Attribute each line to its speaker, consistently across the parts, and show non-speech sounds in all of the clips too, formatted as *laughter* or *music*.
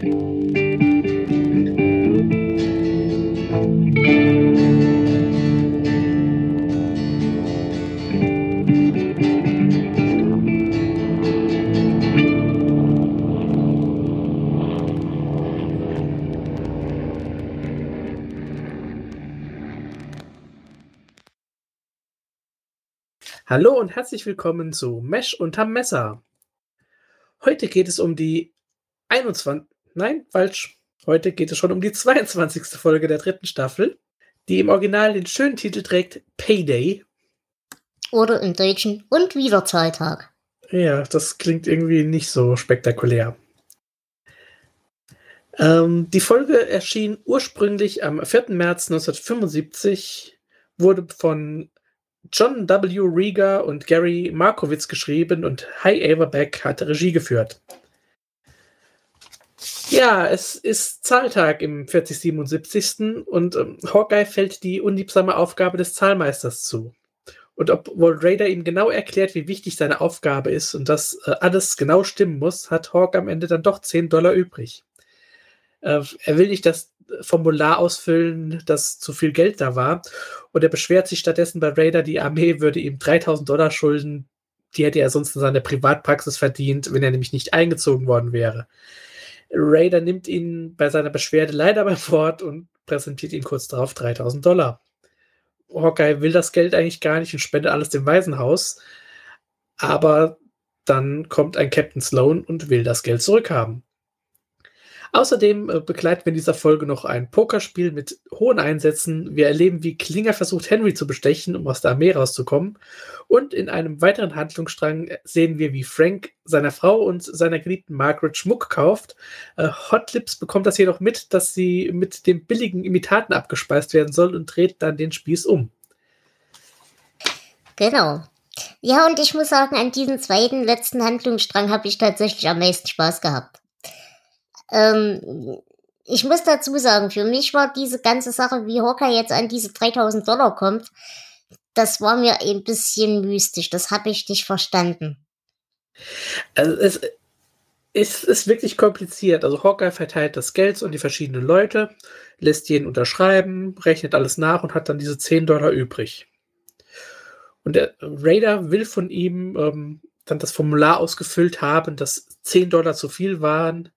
Speaker 1: Hallo und herzlich willkommen zu Mesh unterm Messer. Heute geht es um die 21. Nein, falsch. Heute geht es schon um die 22. Folge der dritten Staffel, die im Original den schönen Titel trägt Payday.
Speaker 2: Oder im Deutschen und wieder Zahltag.
Speaker 1: Ja, das klingt irgendwie nicht so spektakulär. Ähm, die Folge erschien ursprünglich am 4. März 1975, wurde von John W. Rieger und Gary Markowitz geschrieben und Hi Averback hat Regie geführt. Ja, es ist Zahltag im 4077. und ähm, Hawkeye fällt die unliebsame Aufgabe des Zahlmeisters zu. Und obwohl Raider ihm genau erklärt, wie wichtig seine Aufgabe ist und dass äh, alles genau stimmen muss, hat Hawk am Ende dann doch 10 Dollar übrig. Äh, er will nicht das Formular ausfüllen, dass zu viel Geld da war. Und er beschwert sich stattdessen bei Raider, die Armee würde ihm 3000 Dollar schulden. Die hätte er sonst in seiner Privatpraxis verdient, wenn er nämlich nicht eingezogen worden wäre. Raider nimmt ihn bei seiner Beschwerde leider beim Wort und präsentiert ihm kurz darauf 3000 Dollar. Hawkeye will das Geld eigentlich gar nicht und spendet alles dem Waisenhaus. Aber dann kommt ein Captain Sloan und will das Geld zurückhaben. Außerdem äh, begleiten wir in dieser Folge noch ein Pokerspiel mit hohen Einsätzen. Wir erleben, wie Klinger versucht, Henry zu bestechen, um aus der Armee rauszukommen. Und in einem weiteren Handlungsstrang sehen wir, wie Frank seiner Frau und seiner geliebten Margaret Schmuck kauft. Äh, Hot Lips bekommt das jedoch mit, dass sie mit den billigen Imitaten abgespeist werden soll und dreht dann den Spieß um.
Speaker 2: Genau. Ja, und ich muss sagen, an diesem zweiten letzten Handlungsstrang habe ich tatsächlich am meisten Spaß gehabt. Ähm, ich muss dazu sagen, für mich war diese ganze Sache, wie Hawkeye jetzt an diese 3000 Dollar kommt, das war mir ein bisschen mystisch. Das habe ich nicht verstanden.
Speaker 1: Also es, es ist wirklich kompliziert. Also Hawkeye verteilt das Geld an die verschiedenen Leute, lässt jeden unterschreiben, rechnet alles nach und hat dann diese 10 Dollar übrig. Und der Raider will von ihm ähm, dann das Formular ausgefüllt haben, dass 10 Dollar zu viel waren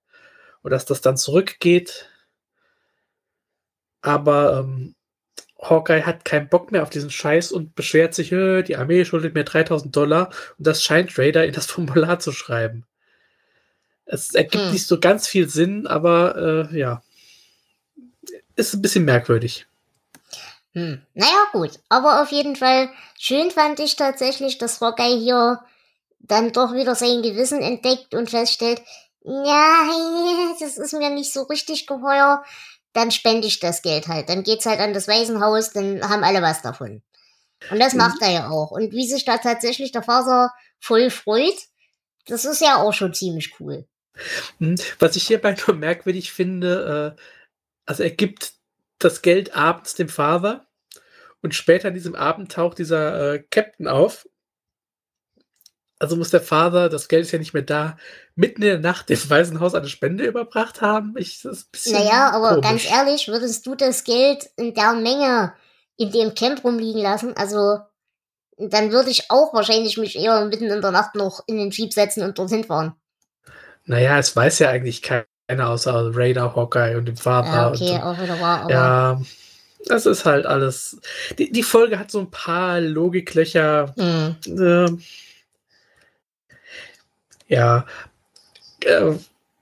Speaker 1: und dass das dann zurückgeht. Aber ähm, Hawkeye hat keinen Bock mehr auf diesen Scheiß und beschwert sich, äh, die Armee schuldet mir 3000 Dollar und das scheint Raider in das *laughs* Formular zu schreiben. Es ergibt hm. nicht so ganz viel Sinn, aber äh, ja, ist ein bisschen merkwürdig.
Speaker 2: Hm. Naja, gut. Aber auf jeden Fall schön fand ich tatsächlich, dass Hawkeye hier dann doch wieder sein Gewissen entdeckt und feststellt, ja, *laughs* das ist mir nicht so richtig geheuer, dann spende ich das Geld halt. Dann geht's halt an das Waisenhaus, dann haben alle was davon. Und das macht er ja auch. Und wie sich da tatsächlich der Vater voll freut, das ist ja auch schon ziemlich cool.
Speaker 1: Hm, was ich hierbei *laughs* nur merkwürdig finde, äh, also er gibt das Geld abends dem Vater und später an diesem Abend taucht dieser äh, Captain auf also muss der Vater, das Geld ist ja nicht mehr da, mitten in der Nacht dem Waisenhaus eine Spende überbracht haben. Ich,
Speaker 2: das ist ein bisschen naja, aber komisch. ganz ehrlich, würdest du das Geld in der Menge in dem Camp rumliegen lassen? Also, dann würde ich auch wahrscheinlich mich eher mitten in der Nacht noch in den Jeep setzen und dorthin fahren.
Speaker 1: Naja, es weiß ja eigentlich keiner außer Raider, Hawkeye und dem Vater. Ja,
Speaker 2: okay, und, auch wieder wahr, aber
Speaker 1: Ja, das ist halt alles. Die, die Folge hat so ein paar Logiklöcher. Mhm. Äh, ja. Äh,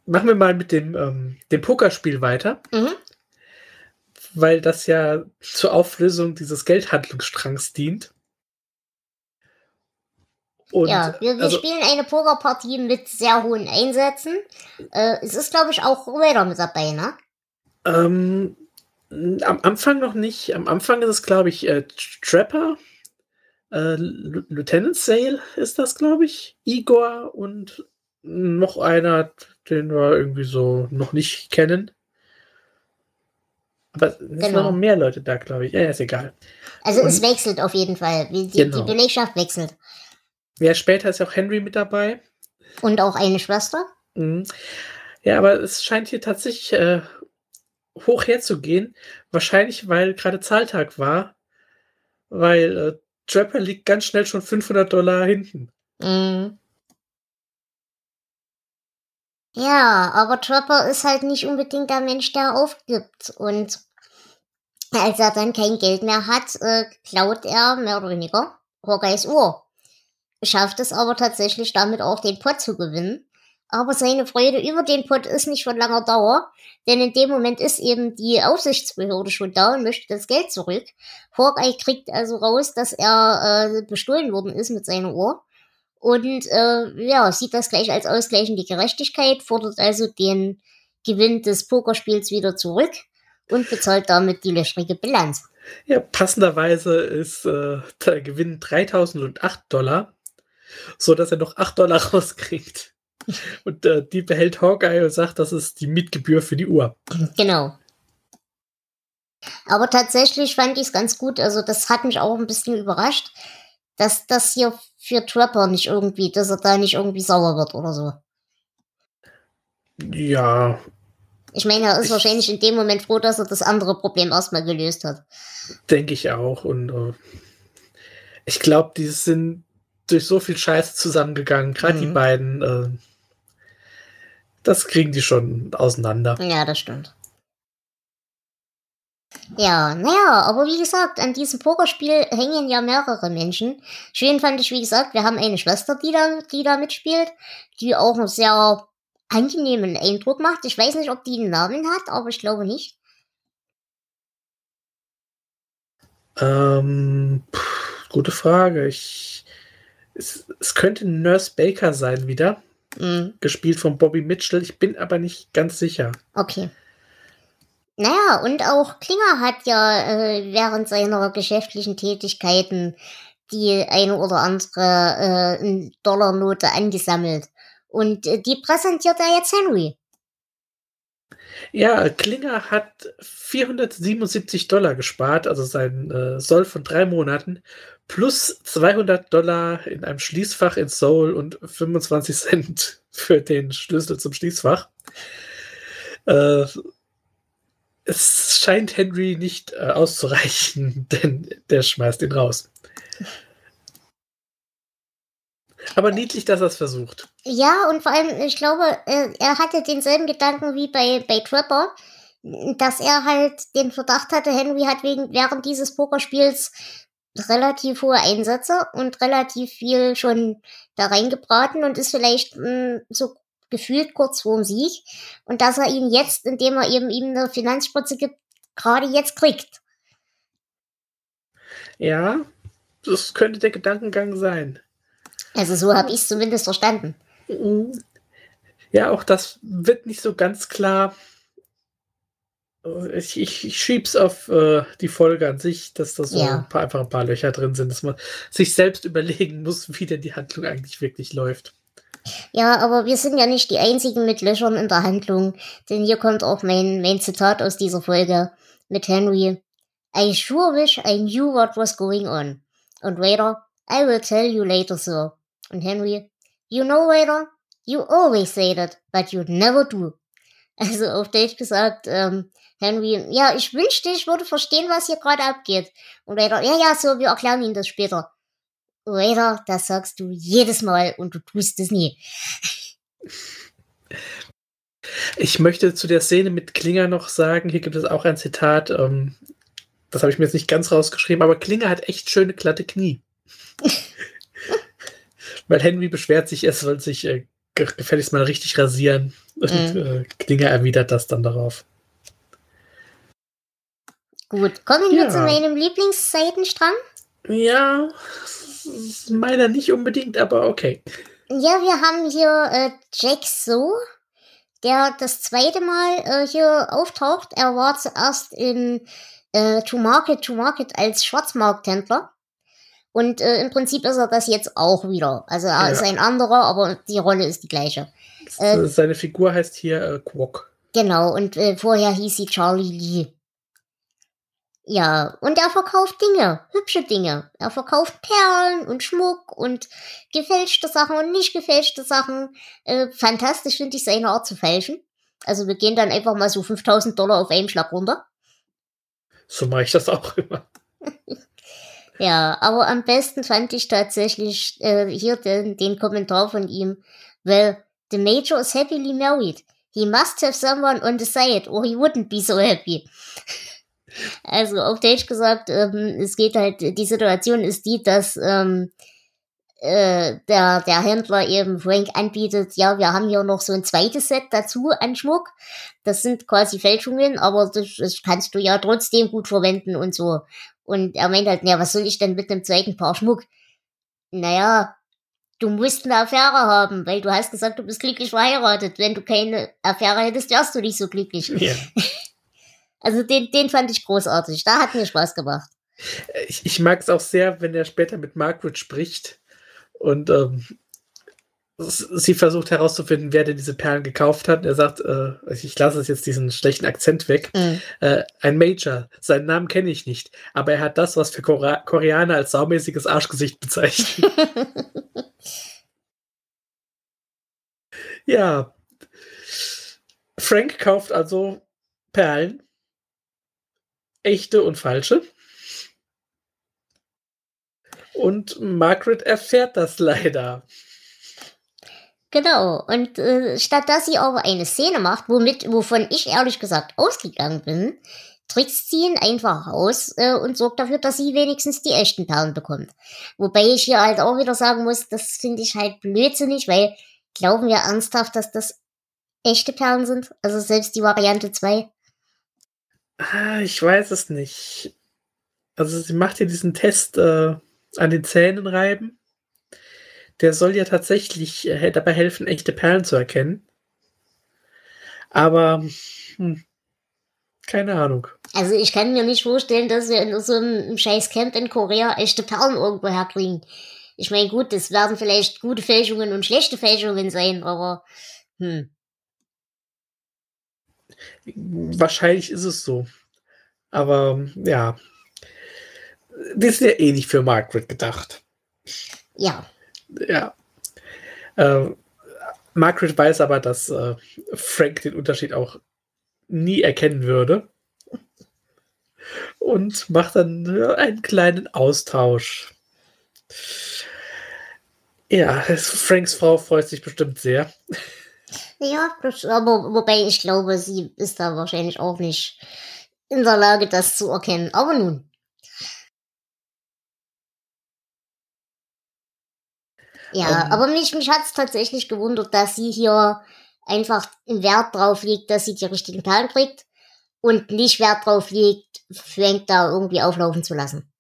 Speaker 1: machen wir mal mit dem, ähm, dem Pokerspiel weiter. Mhm. Weil das ja zur Auflösung dieses Geldhandlungsstrangs dient.
Speaker 2: Und, ja, wir, wir also, spielen eine Pokerpartie mit sehr hohen Einsätzen. Äh, es ist, glaube ich, auch Raider mit dabei, ne?
Speaker 1: Ähm, am Anfang noch nicht. Am Anfang ist es, glaube ich, äh, Trapper. Äh, Lieutenant Sale ist das, glaube ich. Igor und noch einer, den wir irgendwie so noch nicht kennen. Aber es genau. sind noch mehr Leute da, glaube ich. Ja, ist egal.
Speaker 2: Also und, es wechselt auf jeden Fall. Die, genau. die Belegschaft wechselt.
Speaker 1: Ja, später ist auch Henry mit dabei.
Speaker 2: Und auch eine Schwester.
Speaker 1: Mhm. Ja, aber es scheint hier tatsächlich äh, hoch herzugehen. Wahrscheinlich, weil gerade Zahltag war. Weil äh, Trapper liegt ganz schnell schon 500 Dollar hinten.
Speaker 2: Mhm. Ja, aber Trapper ist halt nicht unbedingt der Mensch, der aufgibt. Und als er dann kein Geld mehr hat, äh, klaut er mehr oder weniger Hawkeyes Uhr. Schafft es aber tatsächlich damit auch den Pot zu gewinnen. Aber seine Freude über den Pot ist nicht von langer Dauer, denn in dem Moment ist eben die Aufsichtsbehörde schon da und möchte das Geld zurück. Hawkeye kriegt also raus, dass er äh, bestohlen worden ist mit seiner Uhr und äh, ja, sieht das gleich als ausgleichende Gerechtigkeit, fordert also den Gewinn des Pokerspiels wieder zurück und bezahlt damit die löchrige Bilanz.
Speaker 1: Ja, passenderweise ist äh, der Gewinn 3008 Dollar, so dass er noch 8 Dollar *laughs* rauskriegt. Und äh, die behält Hawkeye und sagt, das ist die Mietgebühr für die Uhr.
Speaker 2: Genau. Aber tatsächlich fand ich es ganz gut. Also, das hat mich auch ein bisschen überrascht, dass das hier für Trapper nicht irgendwie, dass er da nicht irgendwie sauer wird oder so.
Speaker 1: Ja.
Speaker 2: Ich meine, er ist ich, wahrscheinlich in dem Moment froh, dass er das andere Problem erstmal gelöst hat.
Speaker 1: Denke ich auch. Und uh, ich glaube, die sind durch so viel Scheiß zusammengegangen, gerade mhm. die beiden. Uh, das kriegen die schon auseinander.
Speaker 2: Ja, das stimmt. Ja, naja, aber wie gesagt, an diesem Pokerspiel hängen ja mehrere Menschen. Schön fand ich, wie gesagt, wir haben eine Schwester, die da, die da mitspielt, die auch einen sehr angenehmen Eindruck macht. Ich weiß nicht, ob die einen Namen hat, aber ich glaube nicht.
Speaker 1: Ähm, pff, gute Frage. Ich, es, es könnte Nurse Baker sein wieder. Mhm. Gespielt von Bobby Mitchell. Ich bin aber nicht ganz sicher.
Speaker 2: Okay. Naja, und auch Klinger hat ja äh, während seiner geschäftlichen Tätigkeiten die eine oder andere äh, Dollarnote angesammelt. Und äh, die präsentiert er jetzt Henry.
Speaker 1: Ja, Klinger hat 477 Dollar gespart, also sein äh, Soll von drei Monaten, plus 200 Dollar in einem Schließfach in Seoul und 25 Cent *laughs* für den Schlüssel zum Schließfach. Äh, es scheint Henry nicht äh, auszureichen, *laughs* denn der schmeißt ihn raus. Aber niedlich, dass er es versucht.
Speaker 2: Ja, und vor allem, ich glaube, äh, er hatte denselben Gedanken wie bei, bei Trapper, dass er halt den Verdacht hatte, Henry hat wegen, während dieses Pokerspiels relativ hohe Einsätze und relativ viel schon da reingebraten und ist vielleicht mh, hm, so gefühlt kurz vorm Sieg und dass er ihn jetzt, indem er eben ihm eine Finanzspritze gibt, gerade jetzt kriegt.
Speaker 1: Ja, das könnte der Gedankengang sein.
Speaker 2: Also so habe ich es zumindest verstanden.
Speaker 1: Ja, auch das wird nicht so ganz klar. Ich, ich, ich schieb's auf äh, die Folge an sich, dass da so ja. ein paar, einfach ein paar Löcher drin sind, dass man sich selbst überlegen muss, wie denn die Handlung eigentlich wirklich läuft.
Speaker 2: Ja, aber wir sind ja nicht die einzigen mit Löchern in der Handlung, denn hier kommt auch mein, mein Zitat aus dieser Folge mit Henry. I sure wish I knew what was going on. Und Raider, I will tell you later, sir. Und Henry, you know, Raider, you always say that, but you never do. Also auf Deutsch gesagt, ähm, Henry, ja, ich wünschte, ich würde verstehen, was hier gerade abgeht. Und Raider, ja, ja, so, wir erklären Ihnen das später. Raider, das sagst du jedes Mal und du tust es nie.
Speaker 1: Ich möchte zu der Szene mit Klinger noch sagen, hier gibt es auch ein Zitat, ähm, das habe ich mir jetzt nicht ganz rausgeschrieben, aber Klinger hat echt schöne glatte Knie. *laughs* Weil Henry beschwert sich, er soll sich äh, gefälligst mal richtig rasieren. Und mhm. äh, Klinger erwidert das dann darauf.
Speaker 2: Gut, kommen wir ja. zu meinem Lieblingsseitenstrang.
Speaker 1: Ja, meiner nicht unbedingt, aber okay.
Speaker 2: Ja, wir haben hier äh, Jack So, der das zweite Mal äh, hier auftaucht. Er war zuerst in äh, To Market to Market als Schwarzmarkthändler. Und äh, im Prinzip ist er das jetzt auch wieder. Also er ja. ist ein anderer, aber die Rolle ist die gleiche.
Speaker 1: Äh, Seine Figur heißt hier äh, Quok.
Speaker 2: Genau, und äh, vorher hieß sie Charlie Lee. Ja, und er verkauft Dinge, hübsche Dinge. Er verkauft Perlen und Schmuck und gefälschte Sachen und nicht gefälschte Sachen. Äh, fantastisch finde ich seine Art zu fälschen. Also wir gehen dann einfach mal so 5000 Dollar auf einen Schlag runter.
Speaker 1: So mache ich das auch immer. *laughs*
Speaker 2: ja, aber am besten fand ich tatsächlich äh, hier den, den Kommentar von ihm, weil the Major is happily married. He must have someone on the side or he wouldn't be so happy. *laughs* Also auf Deutsch gesagt, ähm, es geht halt, die Situation ist die, dass ähm, äh, der, der Händler eben Frank anbietet, ja, wir haben hier noch so ein zweites Set dazu an Schmuck. Das sind quasi Fälschungen, aber das, das kannst du ja trotzdem gut verwenden und so. Und er meint halt, ja, was soll ich denn mit dem zweiten Paar Schmuck? Naja, du musst eine Affäre haben, weil du hast gesagt, du bist glücklich verheiratet. Wenn du keine Affäre hättest, wärst du nicht so glücklich. Ja. *laughs* Also den, den fand ich großartig. Da hat mir Spaß gemacht.
Speaker 1: Ich, ich mag es auch sehr, wenn er später mit Margaret spricht und ähm, sie versucht herauszufinden, wer denn diese Perlen gekauft hat. Er sagt, äh, ich lasse es jetzt diesen schlechten Akzent weg. Mhm. Äh, ein Major, seinen Namen kenne ich nicht, aber er hat das, was für Korea Koreaner als saumäßiges Arschgesicht bezeichnet. *laughs* ja. Frank kauft also Perlen. Echte und falsche. Und Margaret erfährt das leider.
Speaker 2: Genau. Und äh, statt dass sie aber eine Szene macht, womit, wovon ich ehrlich gesagt ausgegangen bin, trickst sie ihn einfach aus äh, und sorgt dafür, dass sie wenigstens die echten Perlen bekommt. Wobei ich hier halt auch wieder sagen muss, das finde ich halt blödsinnig, weil glauben wir ernsthaft, dass das echte Perlen sind? Also selbst die Variante 2?
Speaker 1: Ah, ich weiß es nicht. Also sie macht hier diesen Test äh, an den Zähnen reiben der soll ja tatsächlich äh, dabei helfen, echte Perlen zu erkennen. Aber hm, keine Ahnung.
Speaker 2: Also ich kann mir nicht vorstellen, dass wir in so einem scheiß Camp in Korea echte Perlen irgendwo herkriegen. Ich meine, gut, das werden vielleicht gute Fälschungen und schlechte Fälschungen sein, aber hm.
Speaker 1: Wahrscheinlich ist es so. Aber ja. Das ist ja eh nicht für Margaret gedacht.
Speaker 2: Ja
Speaker 1: ja. Äh, Margaret weiß aber, dass äh, Frank den Unterschied auch nie erkennen würde. Und macht dann einen kleinen Austausch. Ja, Franks Frau freut sich bestimmt sehr.
Speaker 2: Ja, aber wobei ich glaube, sie ist da wahrscheinlich auch nicht in der Lage, das zu erkennen. Aber nun. Ja, ähm, aber mich, mich hat es tatsächlich gewundert, dass sie hier einfach Wert drauf legt, dass sie die richtigen Perlen kriegt und nicht Wert drauf legt, Frank da irgendwie auflaufen zu lassen.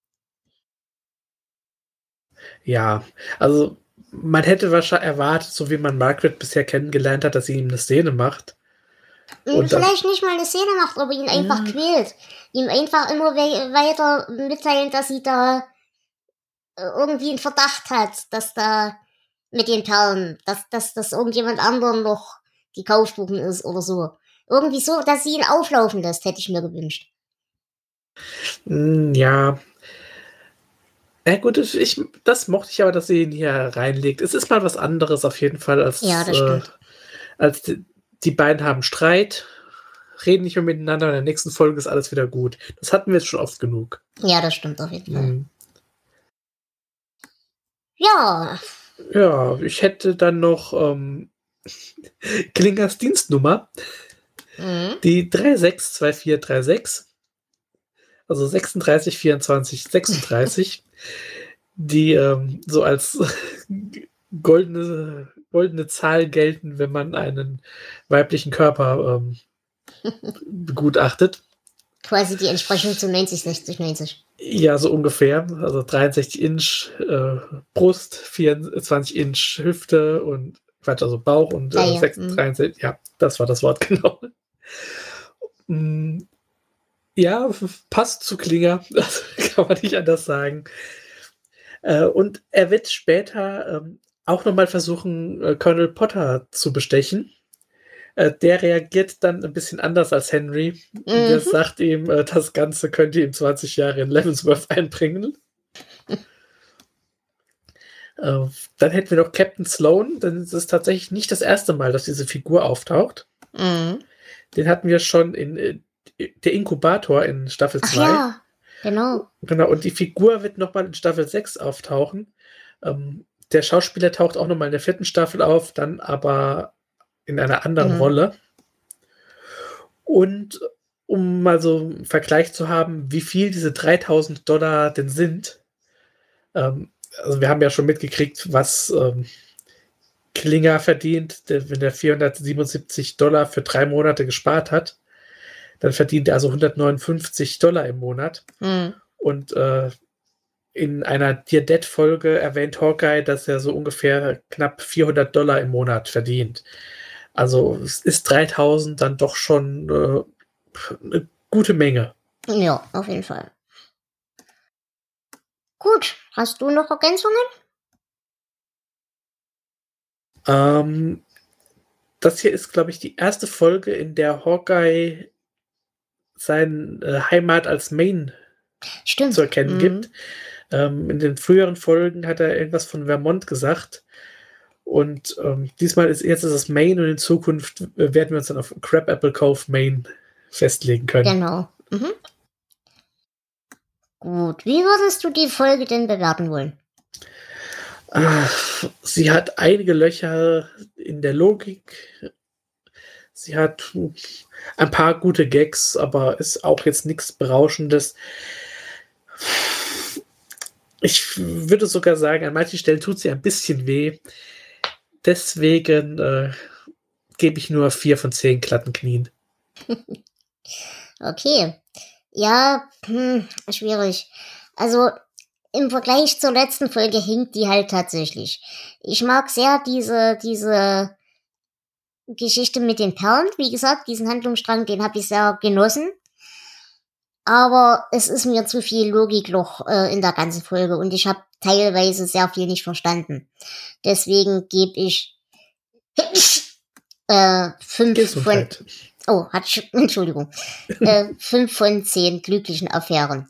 Speaker 1: Ja, also man hätte wahrscheinlich erwartet, so wie man Margaret bisher kennengelernt hat, dass sie ihm eine Szene macht.
Speaker 2: Und Vielleicht nicht mal eine Szene macht, aber ihn einfach mhm. quält. Ihm einfach immer we weiter mitteilen, dass sie da äh, irgendwie einen Verdacht hat, dass da mit den Perlen, dass, dass das irgendjemand anderen noch gekauft worden ist oder so. Irgendwie so, dass sie ihn auflaufen lässt, hätte ich mir gewünscht.
Speaker 1: Hm, ja. Ja gut, ich, das mochte ich aber, dass sie ihn hier reinlegt. Es ist mal was anderes auf jeden Fall als,
Speaker 2: ja. Äh,
Speaker 1: als die, die beiden haben Streit, reden nicht mehr miteinander, in der nächsten Folge ist alles wieder gut. Das hatten wir jetzt schon oft genug.
Speaker 2: Ja, das stimmt auf jeden Fall. Mhm. Ja,
Speaker 1: ja, ich hätte dann noch ähm, *laughs* Klingers Dienstnummer. Mhm. Die 362436. Also 36, 24, 36. die ähm, so als *laughs* goldene, goldene Zahl gelten, wenn man einen weiblichen Körper ähm, *laughs* begutachtet.
Speaker 2: Quasi die Entsprechung zu 90, 60, 90.
Speaker 1: Ja, so ungefähr. Also 63 Inch äh, Brust, 24 Inch Hüfte und Quatsch, also Bauch und äh, ja, 63, mhm. ja, das war das Wort *laughs* genau. Mm, ja, passt zu Klinger, *laughs* das kann man nicht anders sagen. Äh, und er wird später ähm, auch nochmal versuchen, äh, Colonel Potter zu bestechen. Äh, der reagiert dann ein bisschen anders als Henry. Mhm. Der sagt ihm, äh, das Ganze könnte ihm 20 Jahre in Leavenworth einbringen. *laughs* äh, dann hätten wir noch Captain Sloan. Ist es tatsächlich nicht das erste Mal, dass diese Figur auftaucht. Mhm. Den hatten wir schon in der Inkubator in Staffel 2. Ja,
Speaker 2: genau.
Speaker 1: Genau, und die Figur wird nochmal in Staffel 6 auftauchen. Ähm, der Schauspieler taucht auch nochmal in der vierten Staffel auf, dann aber in einer anderen mhm. Rolle. Und um mal so einen Vergleich zu haben, wie viel diese 3000 Dollar denn sind, ähm, also wir haben ja schon mitgekriegt, was ähm, Klinger verdient, wenn er 477 Dollar für drei Monate gespart hat, dann verdient er also 159 Dollar im Monat. Mhm. Und äh, in einer Dear Dead Folge erwähnt Hawkeye, dass er so ungefähr knapp 400 Dollar im Monat verdient. Also es ist 3000 dann doch schon äh, eine gute Menge.
Speaker 2: Ja, auf jeden Fall. Gut, hast du noch Ergänzungen?
Speaker 1: Ähm, das hier ist, glaube ich, die erste Folge, in der Hawkeye seine äh, Heimat als Maine
Speaker 2: Stimmt.
Speaker 1: zu erkennen mhm. gibt. Ähm, in den früheren Folgen hat er irgendwas von Vermont gesagt. Und ähm, diesmal ist jetzt ist es Maine und in Zukunft werden wir uns dann auf Crab Apple Cove Maine festlegen können.
Speaker 2: Genau. Mhm. Gut, wie würdest du die Folge denn bewerten wollen?
Speaker 1: Ach, sie hat einige Löcher in der Logik. Sie hat ein paar gute Gags, aber ist auch jetzt nichts Berauschendes. Ich würde sogar sagen, an manchen Stellen tut sie ein bisschen weh. Deswegen äh, gebe ich nur vier von zehn glatten Knien. *laughs*
Speaker 2: okay. Ja, hm, schwierig. Also im Vergleich zur letzten Folge hinkt die halt tatsächlich. Ich mag sehr diese, diese Geschichte mit den Perlen. Wie gesagt, diesen Handlungsstrang, den habe ich sehr genossen. Aber es ist mir zu viel Logikloch äh, in der ganzen Folge und ich habe teilweise sehr viel nicht verstanden. Deswegen gebe ich *laughs* äh, fünf von. Oh, hat *laughs* Entschuldigung. *laughs* äh, fünf von zehn glücklichen Affären.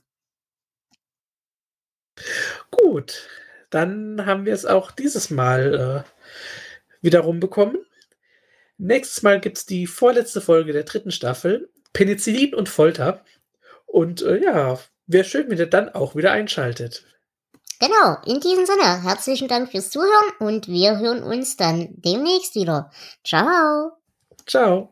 Speaker 1: Gut, dann haben wir es auch dieses Mal äh, wiederum bekommen. Nächstes Mal gibt es die vorletzte Folge der dritten Staffel, Penicillin und Folter. Und äh, ja, wäre schön, wenn ihr dann auch wieder einschaltet.
Speaker 2: Genau, in diesem Sinne, herzlichen Dank fürs Zuhören und wir hören uns dann demnächst wieder. Ciao.
Speaker 1: Ciao.